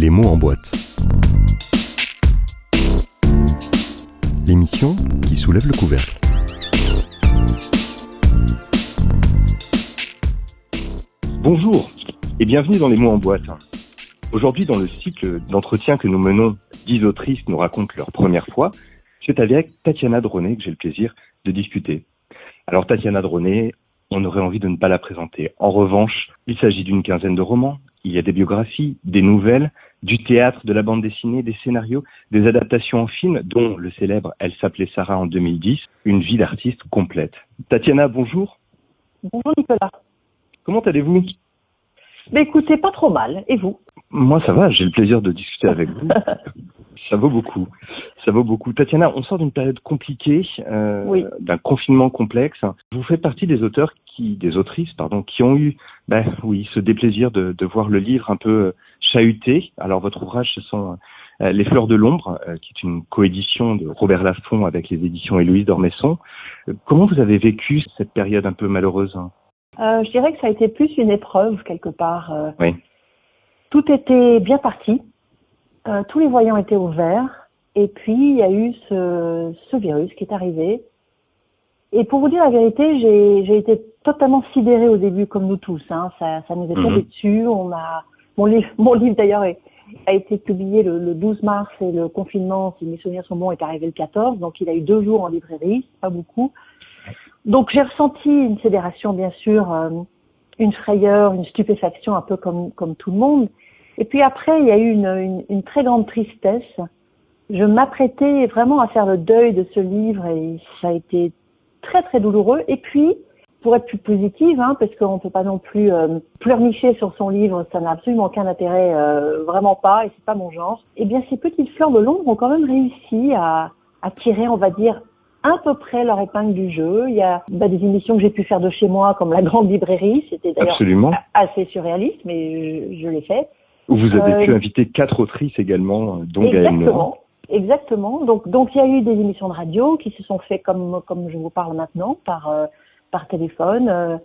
Les mots en boîte. L'émission qui soulève le couvercle. Bonjour et bienvenue dans Les mots en boîte. Aujourd'hui, dans le cycle d'entretien que nous menons, dix autrices nous racontent leur première fois. C'est avec Tatiana Dronet que j'ai le plaisir de discuter. Alors Tatiana Dronet, on aurait envie de ne pas la présenter. En revanche, il s'agit d'une quinzaine de romans. Il y a des biographies, des nouvelles, du théâtre, de la bande dessinée, des scénarios, des adaptations en film, dont le célèbre Elle s'appelait Sarah en 2010, une vie d'artiste complète. Tatiana, bonjour. Bonjour Nicolas. Comment allez-vous? Ben écoutez, pas trop mal. Et vous? Moi, ça va. J'ai le plaisir de discuter avec vous. ça vaut beaucoup. Ça vaut beaucoup. Tatiana, on sort d'une période compliquée, euh, Oui. d'un confinement complexe. Vous faites partie des auteurs qui, des autrices, pardon, qui ont eu, ben oui, ce déplaisir de, de voir le livre un peu euh, chahuté. Alors votre ouvrage, ce sont euh, Les Fleurs de l'ombre, euh, qui est une coédition de Robert Laffont avec les éditions Héloïse d'Ormesson. Comment vous avez vécu cette période un peu malheureuse hein? Euh, Je dirais que ça a été plus une épreuve quelque part. Oui. Tout était bien parti. Euh, tous les voyants étaient ouverts. Et puis, il y a eu ce, ce virus qui est arrivé. Et pour vous dire la vérité, j'ai été totalement sidérée au début, comme nous tous. Hein. Ça, ça nous est Mhm. tombé dessus. On a mon livre, mon livre d'ailleurs a été publié le, le 12 mars et le confinement, si mes souvenirs sont bons, est arrivé le 14. Donc, il a eu deux jours en librairie, pas beaucoup. Donc, j'ai ressenti une sidération, bien sûr, euh, une frayeur, une stupéfaction, un peu comme comme tout le monde. Et puis après, il y a eu une, une, une très grande tristesse. Je m'apprêtais vraiment à faire le deuil de ce livre et ça a été très très douloureux. Et puis, pour être plus positive, hein, parce qu'on ne peut pas non plus euh, pleurnicher sur son livre, ça n'a absolument aucun intérêt, euh, vraiment pas, et c'est pas mon genre. Eh bien, ces petites fleurs de l'ombre ont quand même réussi à, à tirer, on va dire, à peu près leur épingle du jeu. Il y a bah, des émissions que j'ai pu faire de chez moi, comme la grande librairie, c'était d'ailleurs assez surréaliste, mais je, je l'ai fait. Vous avez Euh, pu inviter quatre autrices également, euh, dont. Exactement. Exactement. Donc, donc il y a eu des émissions de radio qui se sont faites comme comme je vous parle maintenant par euh, par téléphone. euh,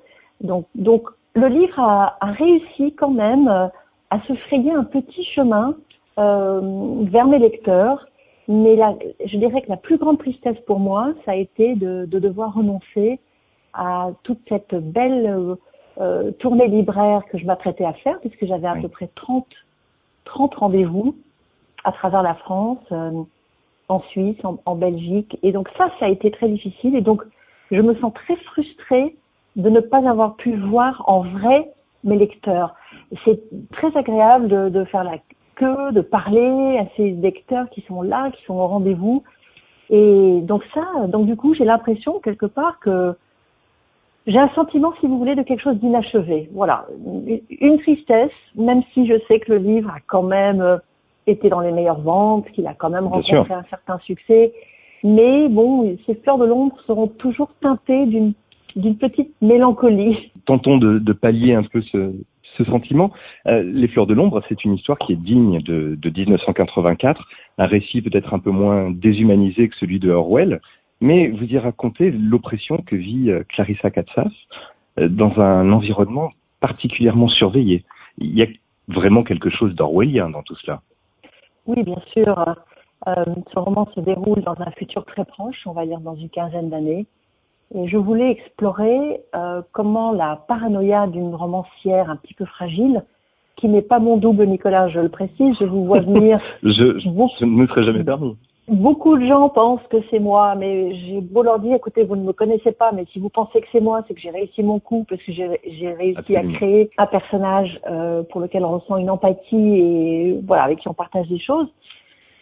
donc donc le livre a, a réussi quand même euh, à se frayer un petit chemin euh, vers mes lecteurs. Mais la, je dirais que la plus grande tristesse pour moi, ça a été de, de devoir renoncer à toute cette belle euh, tournée libraire que je m'apprêtais à faire, puisque j'avais à Oui. peu près 30, 30 rendez-vous à travers la France, euh, en Suisse, en, en Belgique. Et donc ça, ça a été très difficile. Et donc, je me sens très frustrée de ne pas avoir pu voir en vrai mes lecteurs. C'est très agréable de, de faire la queue, de parler à ces lecteurs qui sont là, qui sont au rendez-vous. Et donc ça, donc du coup, j'ai l'impression quelque part que j'ai un sentiment, si vous voulez, de quelque chose d'inachevé. Voilà, une, tristesse, même si je sais que le livre a quand même euh, été dans les meilleures ventes, qu'il a quand même rencontré un certain succès. Mais bon, ces fleurs de l'ombre seront toujours teintées d'une d'une petite mélancolie. Tentons de, de pallier un peu ce, ce sentiment. Euh, Les Fleurs de l'ombre, c'est une histoire qui est digne de, de 1984, un récit peut-être un peu moins déshumanisé que celui de Orwell, mais vous y racontez l'oppression que vit euh, Clarissa Katsas euh, dans un environnement particulièrement surveillé. Il y a vraiment quelque chose d'orwellien dans tout cela. Oui, bien sûr. Euh, ce roman se déroule dans un futur très proche, on va dire dans une quinzaine d'années. Et je voulais explorer euh, comment la paranoïa d'une romancière un petit peu fragile, qui n'est pas mon double Nicolas, je le précise, je vous vois venir. Je, je ne me serais jamais permis. Beaucoup de gens pensent que c'est moi, mais j'ai beau leur dire, écoutez, vous ne me connaissez pas, mais si vous pensez que c'est moi, c'est que j'ai réussi mon coup, parce que j'ai réussi Absolument. à créer un personnage euh, pour lequel on ressent une empathie et voilà, avec qui on partage des choses.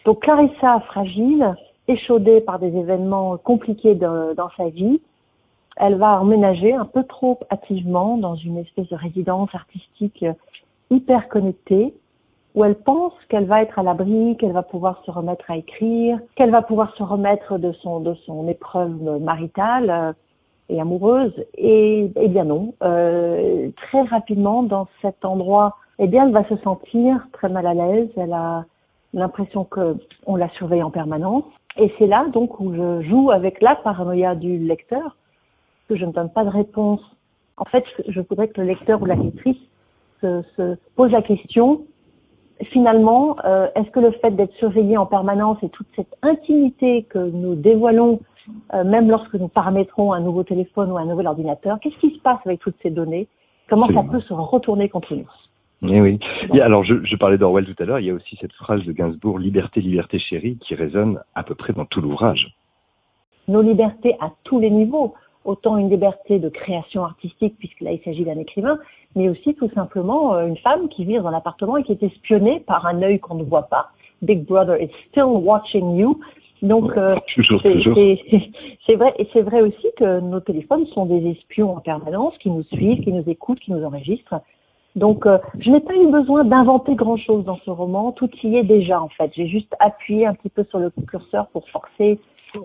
Donc Clarissa, fragile, échaudée par des événements compliqués de- dans sa vie, elle va emménager un peu trop hâtivement dans une espèce de résidence artistique euh, hyper connectée, où elle pense qu'elle va être à l'abri, qu'elle va pouvoir se remettre à écrire, qu'elle va pouvoir se remettre de son de son épreuve maritale euh, et amoureuse. Et, eh bien non, Euh, très rapidement dans cet endroit, eh bien elle va se sentir très mal à l'aise. Elle a l'impression que on la surveille en permanence. Et c'est là donc où je joue avec la paranoïa du lecteur, que je ne donne pas de réponse. En fait, je voudrais que le lecteur ou la lectrice se pose la question finalement, euh, est-ce que le fait d'être surveillé en permanence et toute cette intimité que nous dévoilons, euh, même lorsque nous paramétrons un nouveau téléphone ou un nouvel ordinateur, qu'est-ce qui se passe avec toutes ces données? Comment ça peut se retourner contre nous? Eh oui. alors, je, je parlais d'Orwell tout à l'heure. Il y a aussi cette phrase de Gainsbourg "Liberté, liberté, chérie", qui résonne à peu près dans tout l'ouvrage. Nos libertés à tous les niveaux autant une liberté de création artistique, puisque là il s'agit d'un écrivain, mais aussi tout simplement euh, une femme qui vit dans un appartement et qui est espionnée par un œil qu'on ne voit pas. Big Brother is still watching you. Donc euh, c'est vrai et c'est vrai aussi que nos téléphones sont des espions en permanence qui nous suivent, qui nous écoutent, qui nous enregistrent. Donc euh, je n'ai pas eu besoin d'inventer grand chose dans ce roman, tout y est déjà en fait. J'ai juste appuyé un petit peu sur le curseur pour forcer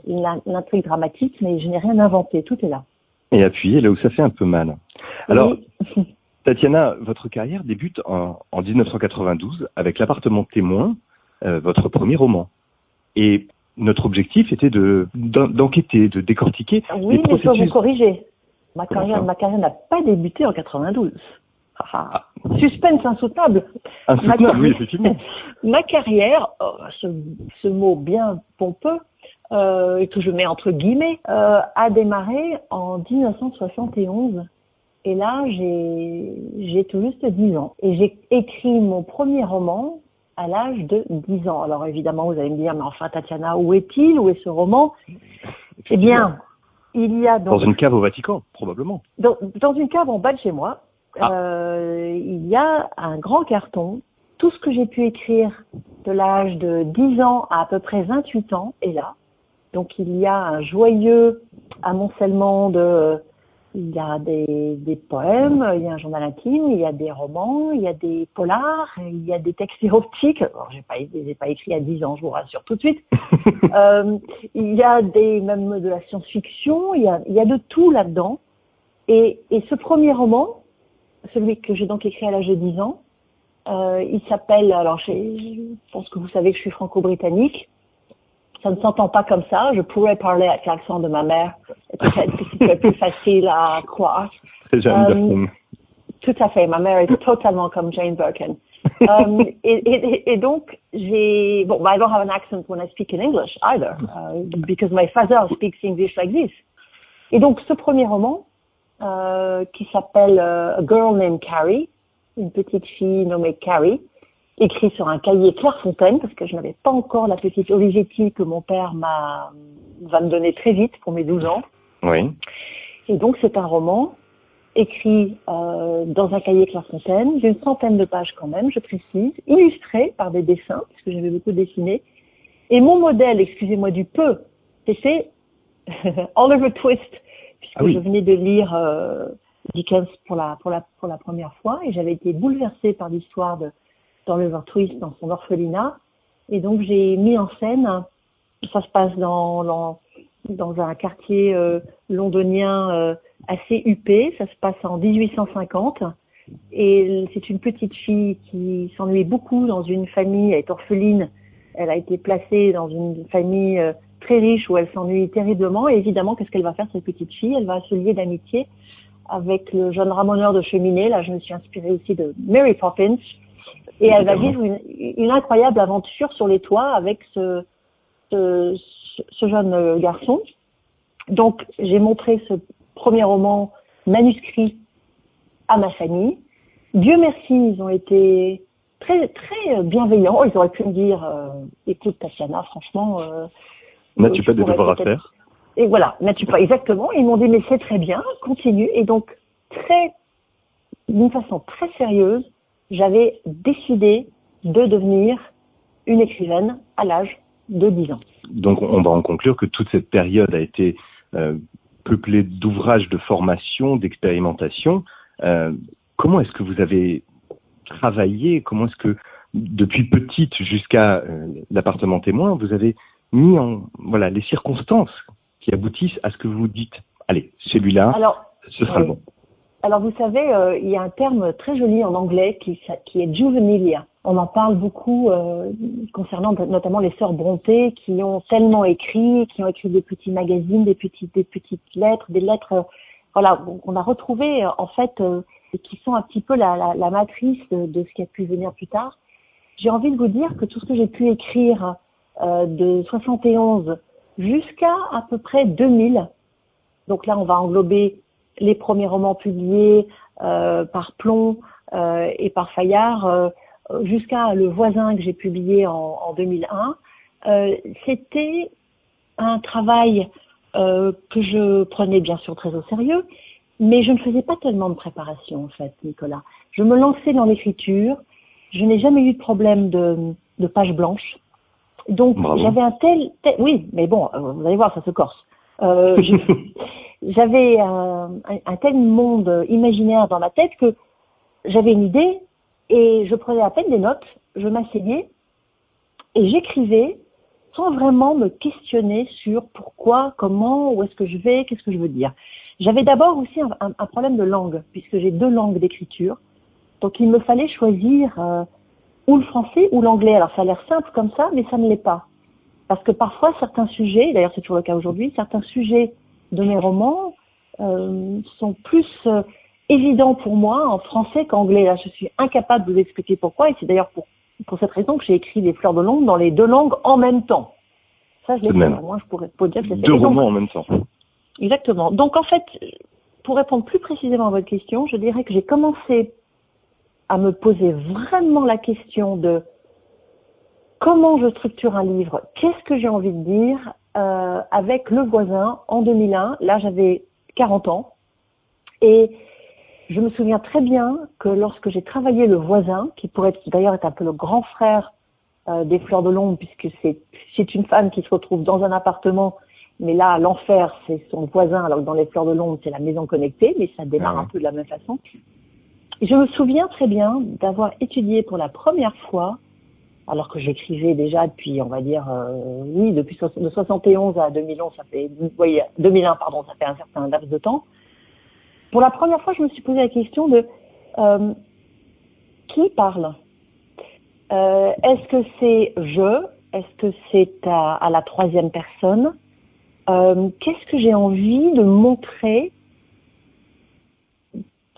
l'intrigue dramatique, mais je n'ai rien inventé, tout est là. Et appuyé là où ça fait un peu mal. Alors, Tatiana, votre carrière débute en, 1992 avec L'appartement témoin, euh, votre premier roman. Et notre objectif était de d'enquêter, de décortiquer. Oui, mais je peux vous corriger. Ma carrière, ma carrière n'a pas débuté en 92. Ah. Suspense insoutenable. Insoutenable, oui, effectivement. Ma carrière, oh, ce, ce, mot bien pompeux, euh, que je mets entre guillemets, euh, a démarré en 1971. Et là, j'ai tout juste 10 ans. Et j'ai écrit mon premier roman à l'âge de 10 ans. Alors évidemment, vous allez me dire, mais enfin Tatiana, où est-il? Où est ce roman? Eh bien, il y a dans une cave au Vatican, probablement. Dans, dans une cave en bas de chez moi, ah. euh, il y a un grand carton. Tout ce que j'ai pu écrire de l'âge de 10 ans à à peu près 28 ans est là. Donc il y a un joyeux amoncellement de, il y a des, des, poèmes, il y a un journal intime, il y a des romans, il y a des polars, il y a des textes érotiques. Alors j'ai pas, les ai pas écrits à 10 ans, je vous rassure tout de suite. euh, il y a des même de la science-fiction, il y a, il y a de tout là-dedans. Et, et ce premier roman, celui que j'ai donc écrit à l'âge de 10 ans, euh, il s'appelle, alors je pense que vous savez que je suis franco-britannique, ça ne s'entend pas comme ça. Je pourrais parler avec l'accent de ma mère. Peut-être que c'est plus facile à croire. Um, tout à fait. Ma mère est totalement comme Jane Birkin. um, et, et, et, donc, j'ai, bon, I don't have an accent when I speak in English either, uh, because my father speaks English like this. Et donc, ce premier roman, euh, qui s'appelle uh, A Girl Named Carrie, une petite fille nommée Carrie, écrit sur un cahier Clairefontaine parce que je n'avais pas encore la petite Olivetti que mon père m'a va me donner très vite pour mes 12 ans. Oui. Et donc c'est un roman écrit euh, dans un cahier Clairefontaine d'une centaine de pages quand même, je précise, illustré par des dessins puisque j'avais beaucoup dessiné. Et mon modèle, excusez-moi du peu, c'était Oliver Twist puisque ah je venais de lire euh, Dickens pour la pour la pour la première fois et j'avais été bouleversée par l'histoire de dans le Twist, dans son orphelinat. Et donc j'ai mis en scène, ça se passe dans, dans, dans un quartier euh, londonien euh, assez huppé, ça se passe en 1850. Et c'est une petite fille qui s'ennuie beaucoup dans une famille, elle est orpheline, elle a été placée dans une famille euh, très riche où elle s'ennuie terriblement. Et évidemment, qu'est-ce qu'elle va faire cette petite fille? Elle va se lier d'amitié avec le jeune ramoneur de cheminée. Là, je me suis inspirée aussi de Mary Poppins, et elle va vivre une, incroyable aventure sur les toits avec ce jeune garçon. Donc, j'ai montré ce premier roman manuscrit à ma famille. Dieu merci, ils ont été très très bienveillants. Ils auraient pu me dire, euh, écoute Tatiana, franchement, euh, n'as-tu pas de devoirs à faire Et voilà, n'as-tu pas exactement. Ils m'ont dit mais c'est très bien, continue. Et donc très, d'une façon très sérieuse, j'avais décidé de devenir une écrivaine à l'âge de 10 ans. Donc on va en conclure que toute cette période a été euh, peuplée d'ouvrages de formation, d'expérimentation. Euh, comment est-ce que vous avez travaillé? Comment est-ce que depuis petite jusqu'à euh, l'appartement témoin, vous avez mis en voilà les circonstances qui aboutissent à ce que vous dites. Allez, celui-là, ce sera bon. Alors vous savez, euh, il y a un terme très joli en anglais qui, qui est juvenilia. On en parle beaucoup euh, concernant notamment les sœurs Brontë qui ont tellement écrit, qui ont écrit des petits magazines, des petites, des petites lettres, des lettres. Euh, voilà, on a retrouvé en fait qui sont un petit peu la, la, la matrice de, de, ce qui a pu venir plus tard. j'ai envie de vous dire que tout ce que j'ai pu écrire euh, de 71 jusqu'à à peu près 2000, donc là on va englober les premiers romans publiés euh, par Plomb euh, et par Fayard, euh, jusqu'à Le Voisin que j'ai publié en, en 2001, euh, c'était un travail que je prenais bien sûr très au sérieux, mais je ne faisais pas tellement de préparation en fait, Nicolas. Je me lançais dans l'écriture, je n'ai jamais eu de problème de, de page blanche. Donc j'avais un tel, tel- oui, mais bon, euh, vous allez voir, ça se corse. Euh, j'avais un, un- un tel monde imaginaire dans ma tête que j'avais une idée et je prenais à peine des notes, je m'asseyais et j'écrivais sans vraiment me questionner sur pourquoi, comment, où est-ce que je vais, qu'est-ce que je veux dire. J'avais d'abord aussi un, un- un problème de langue, puisque j'ai deux langues d'écriture. Donc il me fallait choisir euh, ou le français ou l'anglais. Alors ça a l'air simple comme ça, mais ça ne l'est pas. Parce que parfois certains sujets, d'ailleurs c'est toujours le cas aujourd'hui, certains sujets de mes romans euh, sont plus euh, évidents pour moi en français qu'anglais. Là je suis incapable de vous expliquer pourquoi, et c'est d'ailleurs pour, pour cette raison que j'ai écrit des fleurs de l'ombre dans les deux langues en même temps. Ça je l'ai fait, moins je pourrais pas dire que c'est. Deux donc, romans en même temps. Exactement. Donc en fait, pour répondre plus précisément à votre question, je dirais que j'ai commencé à me poser vraiment la question de comment je structure un livre, qu'est-ce que j'ai envie de dire euh, avec Le Voisin en 2001. Là, j'avais 40 ans et je me souviens très bien que lorsque j'ai travaillé Le Voisin, qui pourrait être- d'ailleurs être un peu le grand frère euh, des Fleurs de l'Ombre, puisque c'est c'est une femme qui se retrouve dans un appartement mais là, l'enfer, c'est son voisin, alors que dans les fleurs de l'ombre, c'est la maison connectée, mais ça démarre Ah ouais. un peu de la même façon. Je me souviens très bien d'avoir étudié pour la première fois, alors que j'écrivais déjà depuis, on va dire, euh, oui, depuis de 71 à 2011, ça fait, voyez, 2001, pardon, ça fait un certain laps de temps. Pour la première fois, je me suis posé la question de euh, qui parle? Euh, Est-ce que c'est je? Est-ce que c'est à, à la troisième personne? Euh, qu'est-ce que j'ai envie de montrer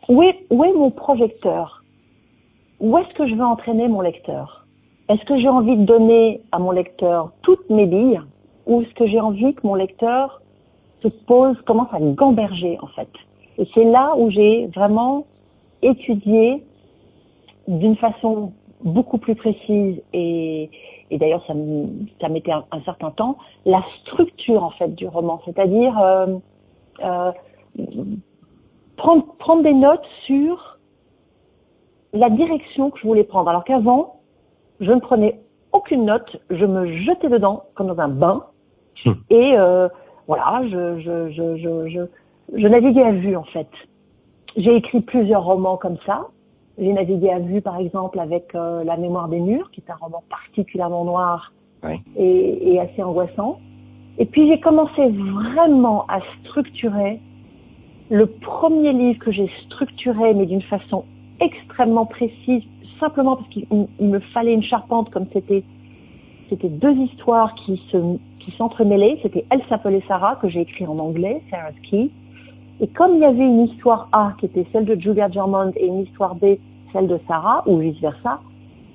où est, où est mon projecteur? Où est-ce que je veux entraîner mon lecteur? Est-ce que j'ai envie de donner à mon lecteur toutes mes billes? Ou est-ce que j'ai envie que mon lecteur se pose, commence à gamberger en fait? Et c'est là où j'ai vraiment étudié d'une façon beaucoup plus précise et, et d'ailleurs ça, ça mettait un, un certain temps, la structure en fait du roman, c'est-à-dire euh, euh, prendre, prendre des notes sur la direction que je voulais prendre. Alors qu'avant, je ne prenais aucune note, je me jetais dedans comme dans un bain Hmm. et euh, voilà, je, je, je, je, je, je naviguais à vue en fait. J'ai écrit plusieurs romans comme ça. J'ai navigué à vue, par exemple, avec euh, La mémoire des murs, qui est un roman particulièrement noir Oui. et, et assez angoissant. Et puis j'ai commencé vraiment à structurer le premier livre que j'ai structuré, mais d'une façon extrêmement précise, simplement parce qu'il il me fallait une charpente, comme c'était c'était deux histoires qui se qui s'entremêlaient. C'était Elle s'appelait Sarah que j'ai écrit en anglais, Sarah's Key. Et comme il y avait une histoire A qui était celle de Julia Germond et une histoire B celle de Sarah ou vice versa,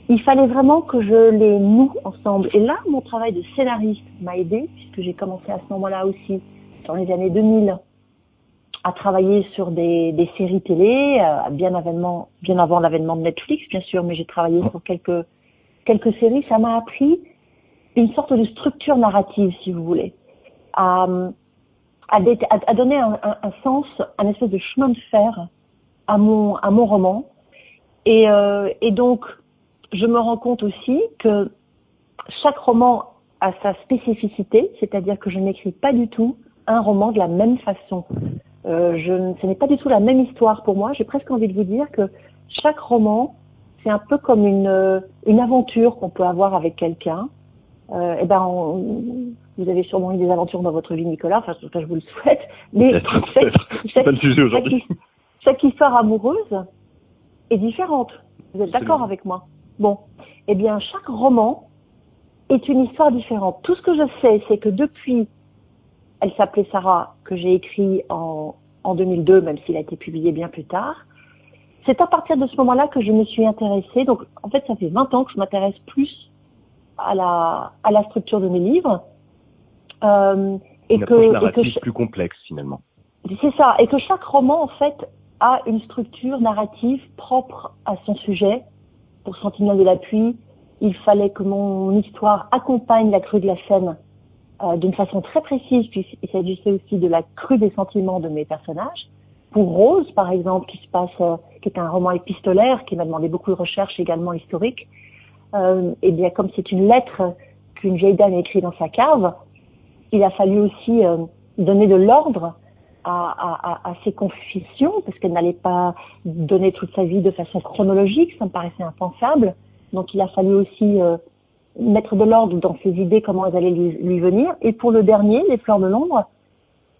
il fallait vraiment que je les noue ensemble. Et là, mon travail de scénariste m'a aidé puisque j'ai commencé à ce moment-là aussi, dans les années 2000, à travailler sur des, des séries télé, euh, bien, avènement, bien avant l'avènement de Netflix, bien sûr, mais j'ai travaillé sur quelques, quelques séries. Ça m'a appris une sorte de structure narrative, si vous voulez, à, à- à donner un, un- un sens, un espèce de chemin de fer à mon, à mon roman. Et, euh, et donc, je me rends compte aussi que chaque roman a sa spécificité, c'est-à-dire que je n'écris pas du tout un roman de la même façon. Euh, je, ce n'est pas du tout la même histoire pour moi. J'ai presque envie de vous dire que chaque roman, c'est un peu comme une, euh, une aventure qu'on peut avoir avec quelqu'un. Euh, eh ben, on- vous avez sûrement eu des aventures dans votre vie, Nicolas. Enfin, en tout cas, je vous le souhaite. Mais chaque- peut-être. C'est pas le sujet aujourd'hui. chaque, chaque histoire amoureuse est différente. Vous êtes d'accord avec moi? Bon, eh bien, chaque roman est une histoire différente. Tout ce que je sais, c'est que depuis Elle s'appelait Sarah, que j'ai écrit en, en 2002, même s'il a été publié bien plus tard, c'est à partir de ce moment-là que je me suis intéressée. Donc, en fait, ça fait 20 ans que je m'intéresse plus à la, à la structure de mes livres. Euh, et Une que, et que plus complexe finalement. C'est ça, et que chaque roman en fait a une structure narrative propre à son sujet. Pour Sentinelle de la pluie, il fallait que mon histoire accompagne la crue de la scène euh, d'une façon très précise, puisqu'il s'agissait aussi de la crue des sentiments de mes personnages. Pour Rose, par exemple, qui se passe, euh, qui est un roman épistolaire, qui m'a demandé beaucoup de recherches également historiques, euh, et eh bien comme c'est une lettre qu'une vieille dame écrit dans sa cave, il a fallu aussi euh, donner de l'ordre à, à, à, ses confessions, parce qu'elle n'allait pas donner toute sa vie de façon chronologique, ça me paraissait impensable. Donc il a fallu aussi mettre de l'ordre dans ses idées, comment elles allaient lui, lui, venir. Et pour le dernier, Les Fleurs de l'ombre,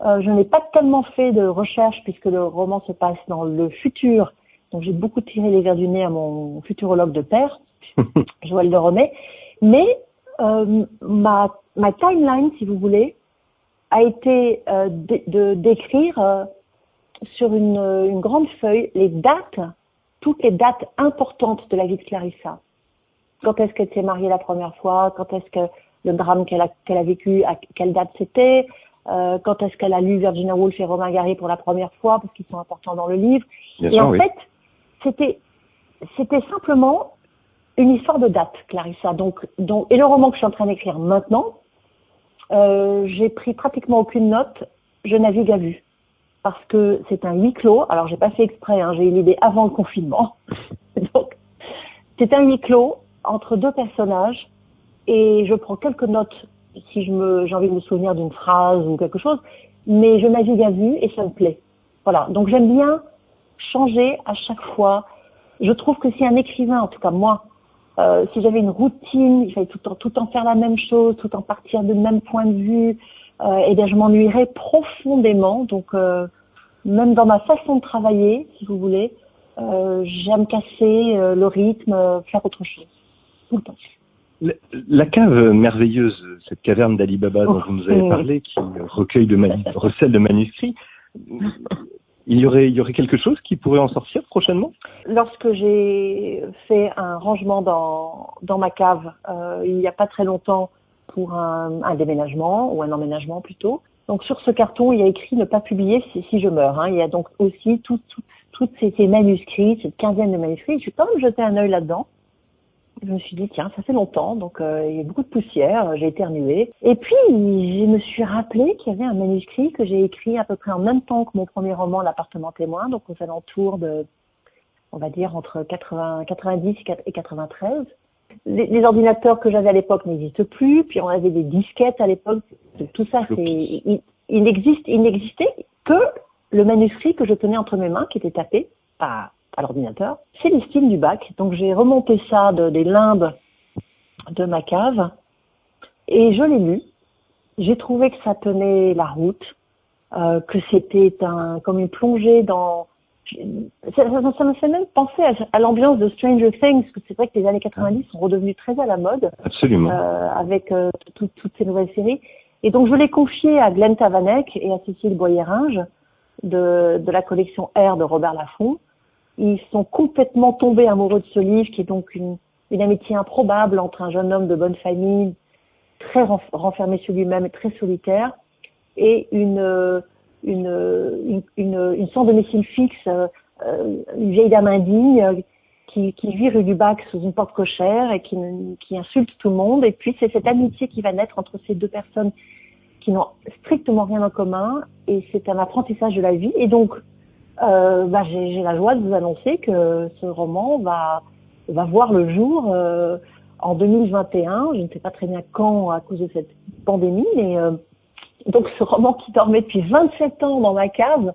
euh, je n'ai pas tellement fait de recherche puisque le roman se passe dans le futur. Donc j'ai beaucoup tiré les verres du nez à mon futurologue de père, Joël de Romay. Mais euh, ma, ma timeline, si vous voulez, a été euh, de d'écrire euh, sur une, une, grande feuille les dates, toutes les dates importantes de la vie de Clarissa. Quand est-ce qu'elle s'est mariée la première fois? Quand est-ce que le drame qu'elle a, qu'elle a vécu, à quelle date c'était? Euh, Quand est-ce qu'elle a lu Virginia Woolf et Romain Gary pour la première fois Parce qu'ils sont importants dans le livre? et en fait, c'était c'était simplement une histoire de date, Clarissa. Donc, donc, et le roman que je suis en train d'écrire maintenant, euh, j'ai pris pratiquement aucune note. Je navigue à vue parce que c'est un huis clos. Alors, j'ai pas fait exprès. Hein, j'ai eu l'idée avant le confinement. donc, c'est un huis clos entre deux personnages et je prends quelques notes si je me j'ai envie de me souvenir d'une phrase ou quelque chose, mais je navigue à vue et ça me plaît. Voilà. Donc, j'aime bien changer à chaque fois. Je trouve que si un écrivain, en tout cas moi, euh, si j'avais une routine, il fallait tout le temps, tout en faire la même chose, tout en partir du même point de vue, euh, et bien je m'ennuierais profondément. Donc euh, même dans ma façon de travailler, si vous voulez, euh, j'aime casser euh, le rythme, faire autre chose tout le temps. La, cave merveilleuse, cette caverne d'Ali Baba dont vous nous avez parlé, qui recueille de recèle de manuscrits, il y aurait, il y aurait quelque chose qui pourrait en sortir prochainement? Lorsque j'ai fait un rangement dans, dans ma cave, euh, il n'y a pas très longtemps, pour un, un, déménagement ou un emménagement plutôt. Donc sur ce carton, il y a écrit ne pas publier si, si je meurs. Hein. Il y a donc aussi toutes tout, tout ces, ces, manuscrits, cette quinzaine de manuscrits. Je suis quand même jeté un œil là-dedans je me suis dit tiens ça fait longtemps donc euh, il y a beaucoup de poussière j'ai éternué. Et puis je me suis rappelé qu'il y avait un manuscrit que j'ai écrit à peu près en même temps que mon premier roman l'appartement témoin donc aux alentours de on va dire entre 80 90 et 93 les, les ordinateurs que j'avais à l'époque n'existent plus puis on avait des disquettes à l'époque. Tout ça c'est il, il il n'existait que le manuscrit que je tenais entre mes mains qui était tapé par à l'ordinateur, c'est l'estime du bac. Donc j'ai remonté ça de, des limbes de ma cave et je l'ai lu. J'ai trouvé que ça tenait la route, euh, que c'était un comme une plongée dans ça, ça, me fait même penser à, l'ambiance de Stranger Things, parce que c'est vrai que les années 90 sont redevenues très à la mode. Absolument. Euh, avec euh, toutes ces nouvelles séries. Et donc je l'ai confié à Glenn Tavanek et à Cécile Boyeringe de, de la collection R de Robert Laffont. Ils sont complètement tombés amoureux de ce livre, qui est donc une, amitié improbable entre un jeune homme de bonne famille, très renfermé sur lui-même et très solitaire, et une, une, une, sorte de médecine fixe, euh, une vieille dame indigne qui, qui vit rue du Bac sous une porte cochère et qui, qui insulte tout le monde. Et puis c'est cette amitié qui va naître entre ces deux personnes qui n'ont strictement rien en commun et c'est un apprentissage de la vie. Et donc euh, bah, j'ai la joie de vous annoncer que ce roman va, va voir le jour euh, en 2021. Je ne sais pas très bien quand à cause de cette pandémie, mais euh, donc ce roman qui dormait depuis 27 ans dans ma cave,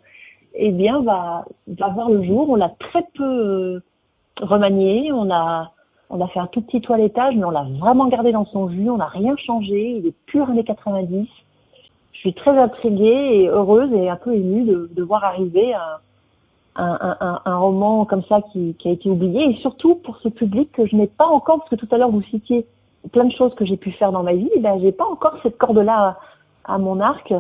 eh bien va, va voir le jour. On l'a très peu euh, remanié, on a on a fait un tout petit toilettage, mais on l'a vraiment gardé dans son jus. On n'a rien changé. Il est pur années 90. Je suis très intriguée et heureuse et un peu émue de, de voir arriver un, un, un, un, roman comme ça qui, qui, a été oublié et surtout pour ce public que je n'ai pas encore parce que tout à l'heure vous citiez plein de choses que j'ai pu faire dans ma vie, ben j'ai pas encore cette corde là à, mon arc.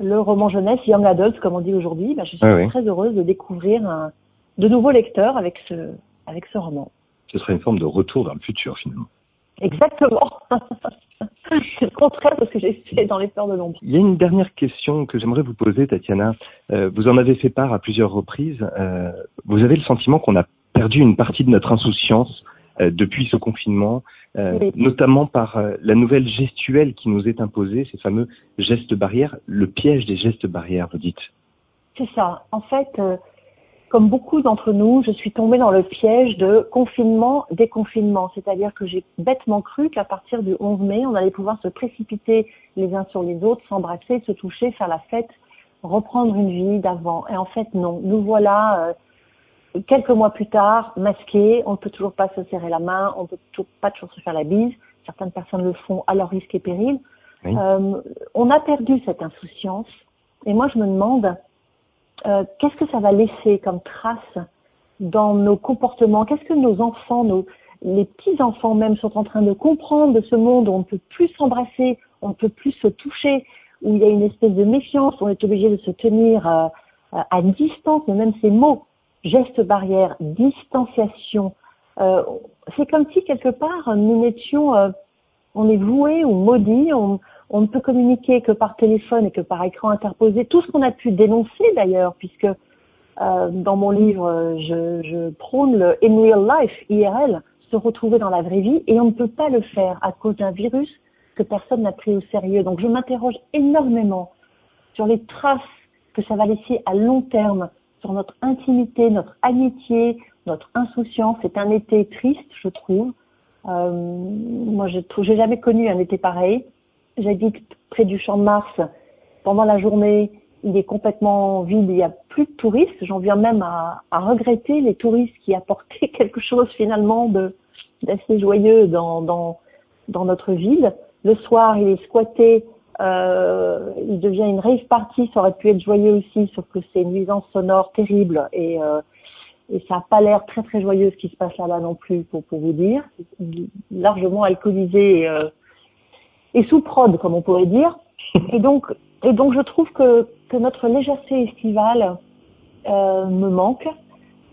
Le roman jeunesse, young adult comme on dit aujourd'hui, ben je suis très heureuse de découvrir un, de nouveaux lecteurs avec ce, avec ce roman. Ce serait une forme de retour dans le futur finalement. Exactement. C'est le contraire de ce que j'ai fait dans les peurs de l'ombre. Il y a une dernière question que j'aimerais vous poser, Tatiana. Euh, vous en avez fait part à plusieurs reprises. Euh, vous avez le sentiment qu'on a perdu une partie de notre insouciance euh, depuis ce confinement, Oui. notamment par la nouvelle gestuelle qui nous est imposée, ces fameux gestes barrières, le piège des gestes barrières, vous dites. C'est ça. En fait, comme beaucoup d'entre nous, je suis tombée dans le piège de confinement, déconfinement. C'est-à-dire que j'ai bêtement cru qu'à partir du 11 mai, on allait pouvoir se précipiter les uns sur les autres, s'embrasser, se toucher, faire la fête, reprendre une vie d'avant. Et en fait, non. Nous voilà euh, quelques mois plus tard, masqués. On ne peut toujours pas se serrer la main, on ne peut toujours pas toujours se faire la bise. Certaines personnes le font à leur risque et péril. Oui. Euh, on a perdu cette insouciance. Et moi, je me demande euh, qu'est-ce que ça va laisser comme trace dans nos comportements? Qu'est-ce que nos enfants, nos, les petits enfants même sont en train de comprendre de ce monde où on ne peut plus s'embrasser, on ne peut plus se toucher, où il y a une espèce de méfiance, on est obligé de se tenir euh, à distance, mais même ces mots, gestes barrières, distanciation, euh, c'est comme si quelque part nous n'étions, euh, on est voué ou maudit, on, on ne peut communiquer que par téléphone et que par écran interposé, tout ce qu'on a pu dénoncer d'ailleurs, puisque euh, dans mon livre, je, je prône le in real life, IRL, se retrouver dans la vraie vie, et on ne peut pas le faire à cause d'un virus que personne n'a pris au sérieux. Donc je m'interroge énormément sur les traces que ça va laisser à long terme sur notre intimité, notre amitié, notre insouciance. C'est un été triste, je trouve. Euh, moi, je j'ai jamais connu un été pareil. J'habite près du Champ de Mars. Pendant la journée, il est complètement vide. Il n'y a plus de touristes. J'en viens même à, à regretter les touristes qui apportaient quelque chose finalement de d'assez joyeux dans, dans dans notre ville. Le soir, il est squatté. Euh, il devient une rave party. Ça aurait pu être joyeux aussi, sauf que c'est une nuisance sonore terrible et euh, et ça n'a pas l'air très très joyeux ce qui se passe là-bas non plus, pour, pour vous dire. Largement alcoolisé euh, et sous prod, comme on pourrait dire. Et donc, et donc je trouve que, que notre légèreté estivale euh, me manque.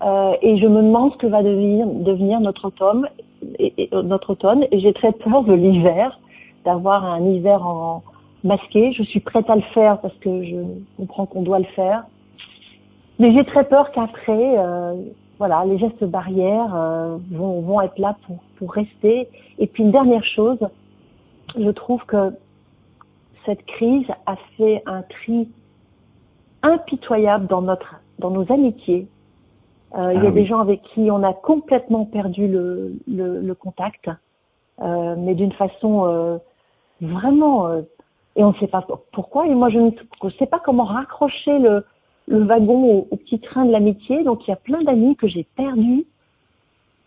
Euh, et je me demande ce que va devenir, devenir notre automne, et, et- notre automne. Et j'ai très peur de l'hiver, d'avoir un hiver en masqué. Je suis prête à le faire parce que je comprends qu'on doit le faire. Mais j'ai très peur qu'après, euh, voilà, les gestes barrières euh, vont, vont être là pour, pour rester. Et puis une dernière chose, je trouve que cette crise a fait un tri impitoyable dans notre, dans nos amitiés. Euh, il y Ah a des oui. gens avec qui on a complètement perdu le, le, le contact, euh, mais d'une façon euh, vraiment, et on ne sait pas pour- pourquoi. Et moi, je ne je sais pas comment raccrocher le, le wagon au, au petit train de l'amitié. Donc, il y a plein d'amis que j'ai perdus,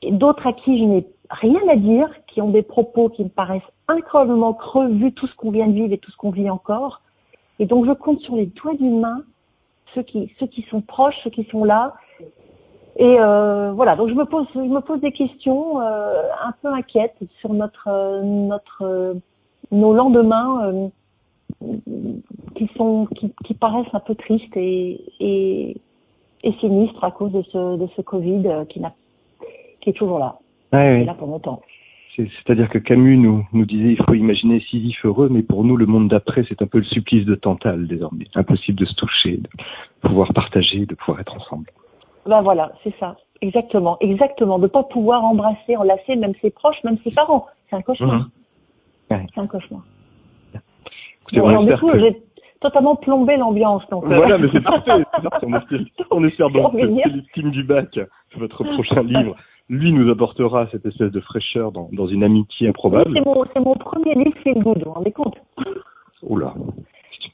et d'autres à qui je n'ai rien à dire, qui ont des propos qui me paraissent incroyablement creux vu tout ce qu'on vient de vivre et tout ce qu'on vit encore. Et donc, je compte sur les doigts d'une main ceux qui, ceux qui sont proches, ceux qui sont là. Et euh, voilà, donc je me pose, je me pose des questions euh, un peu inquiètes sur notre, euh, notre, euh, nos lendemains euh, qui sont, qui, qui paraissent un peu tristes et, et, et sinistres à cause de ce, de ce Covid qui n'a, qui est toujours là, Ouais, qui est ouais. là pour longtemps. C'est- C'est-à-dire que Camus nous, nous disait il faut imaginer Sisyphe heureux, mais pour nous, le monde d'après, c'est un peu le supplice de Tantale désormais. Impossible de se toucher, de pouvoir partager, de pouvoir être ensemble. Ben voilà, c'est ça, exactement, exactement, de pas pouvoir embrasser, enlacer même ses proches, même ses parents, c'est un cauchemar. Ouais. C'est un cauchemar. Écoutez, Bon, on alors, du espère coup, que- j'ai totalement plombé l'ambiance. Donc, euh, Voilà, mais c'est parfait. On espère, on espère donc que venir. Célestine Dubac, votre prochain livre, lui nous apportera cette espèce de fraîcheur dans, dans une amitié oui, improbable. c'est mon, c'est mon premier livre feel good, vous vous rendez compte Oula,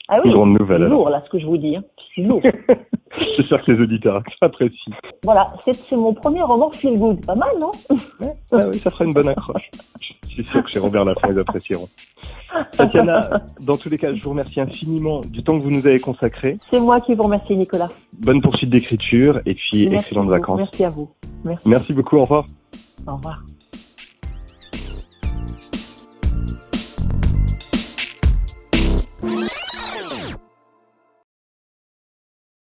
Ah oui, une grande nouvelle c'est lourd là ce que je vous dis. Hein. C'est lourd. J'espère que les auditeurs apprécient. voilà, c'est, mon premier roman feel good. Pas mal, non Ah oui, ça fera une bonne accroche. Je suis sûr que chez Robert Laffont, ils apprécieront. Tatiana, dans tous les cas, je vous remercie infiniment du temps que vous nous avez consacré. C'est moi qui vous remercie, Nicolas. Bonne poursuite d'écriture et puis Merci excellentes vacances. Merci à vous. Merci. Merci beaucoup, au revoir. Au revoir.